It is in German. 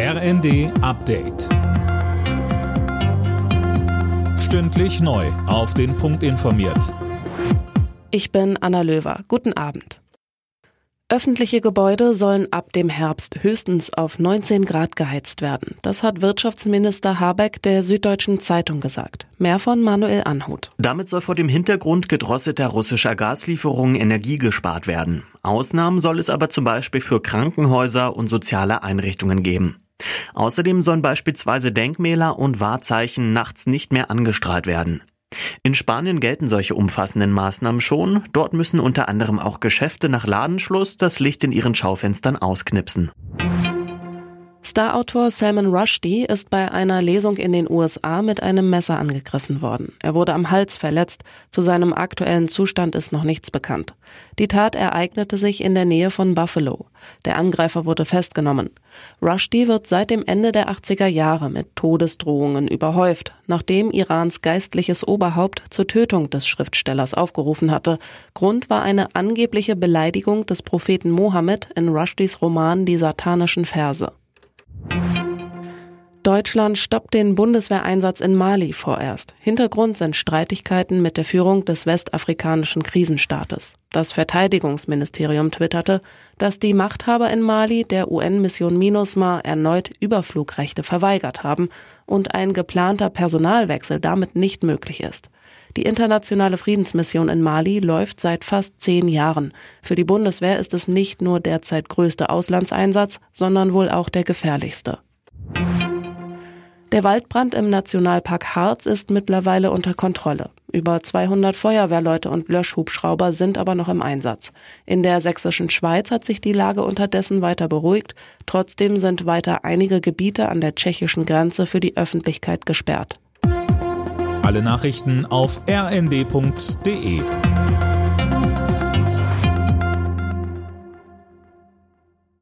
RND Update. Stündlich neu. Auf den Punkt informiert. Ich bin Anna Löwer. Guten Abend. Öffentliche Gebäude sollen ab dem Herbst höchstens auf 19 Grad geheizt werden. Das hat Wirtschaftsminister Habeck der Süddeutschen Zeitung gesagt. Mehr von Manuel Anhut. Damit soll vor dem Hintergrund gedrosselter russischer Gaslieferungen Energie gespart werden. Ausnahmen soll es aber zum Beispiel für Krankenhäuser und soziale Einrichtungen geben. Außerdem sollen beispielsweise Denkmäler und Wahrzeichen nachts nicht mehr angestrahlt werden. In Spanien gelten solche umfassenden Maßnahmen schon. Dort müssen unter anderem auch Geschäfte nach Ladenschluss das Licht in ihren Schaufenstern ausknipsen. Starautor Salman Rushdie ist bei einer Lesung in den USA mit einem Messer angegriffen worden. Er wurde am Hals verletzt. Zu seinem aktuellen Zustand ist noch nichts bekannt. Die Tat ereignete sich in der Nähe von Buffalo. Der Angreifer wurde festgenommen. Rushdie wird seit dem Ende der 80er Jahre mit Todesdrohungen überhäuft, nachdem Irans geistliches Oberhaupt zur Tötung des Schriftstellers aufgerufen hatte. Grund war eine angebliche Beleidigung des Propheten Mohammed in Rushdies Roman Die satanischen Verse. Deutschland stoppt den Bundeswehreinsatz in Mali vorerst. Hintergrund sind Streitigkeiten mit der Führung des westafrikanischen Krisenstaates. Das Verteidigungsministerium twitterte, dass die Machthaber in Mali der UN-Mission MINUSMA erneut Überflugrechte verweigert haben und ein geplanter Personalwechsel damit nicht möglich ist. Die internationale Friedensmission in Mali läuft seit fast zehn Jahren. Für die Bundeswehr ist es nicht nur derzeit größte Auslandseinsatz, sondern wohl auch der gefährlichste. Der Waldbrand im Nationalpark Harz ist mittlerweile unter Kontrolle. Über 200 Feuerwehrleute und Löschhubschrauber sind aber noch im Einsatz. In der sächsischen Schweiz hat sich die Lage unterdessen weiter beruhigt. Trotzdem sind weiter einige Gebiete an der tschechischen Grenze für die Öffentlichkeit gesperrt. Alle Nachrichten auf rnd.de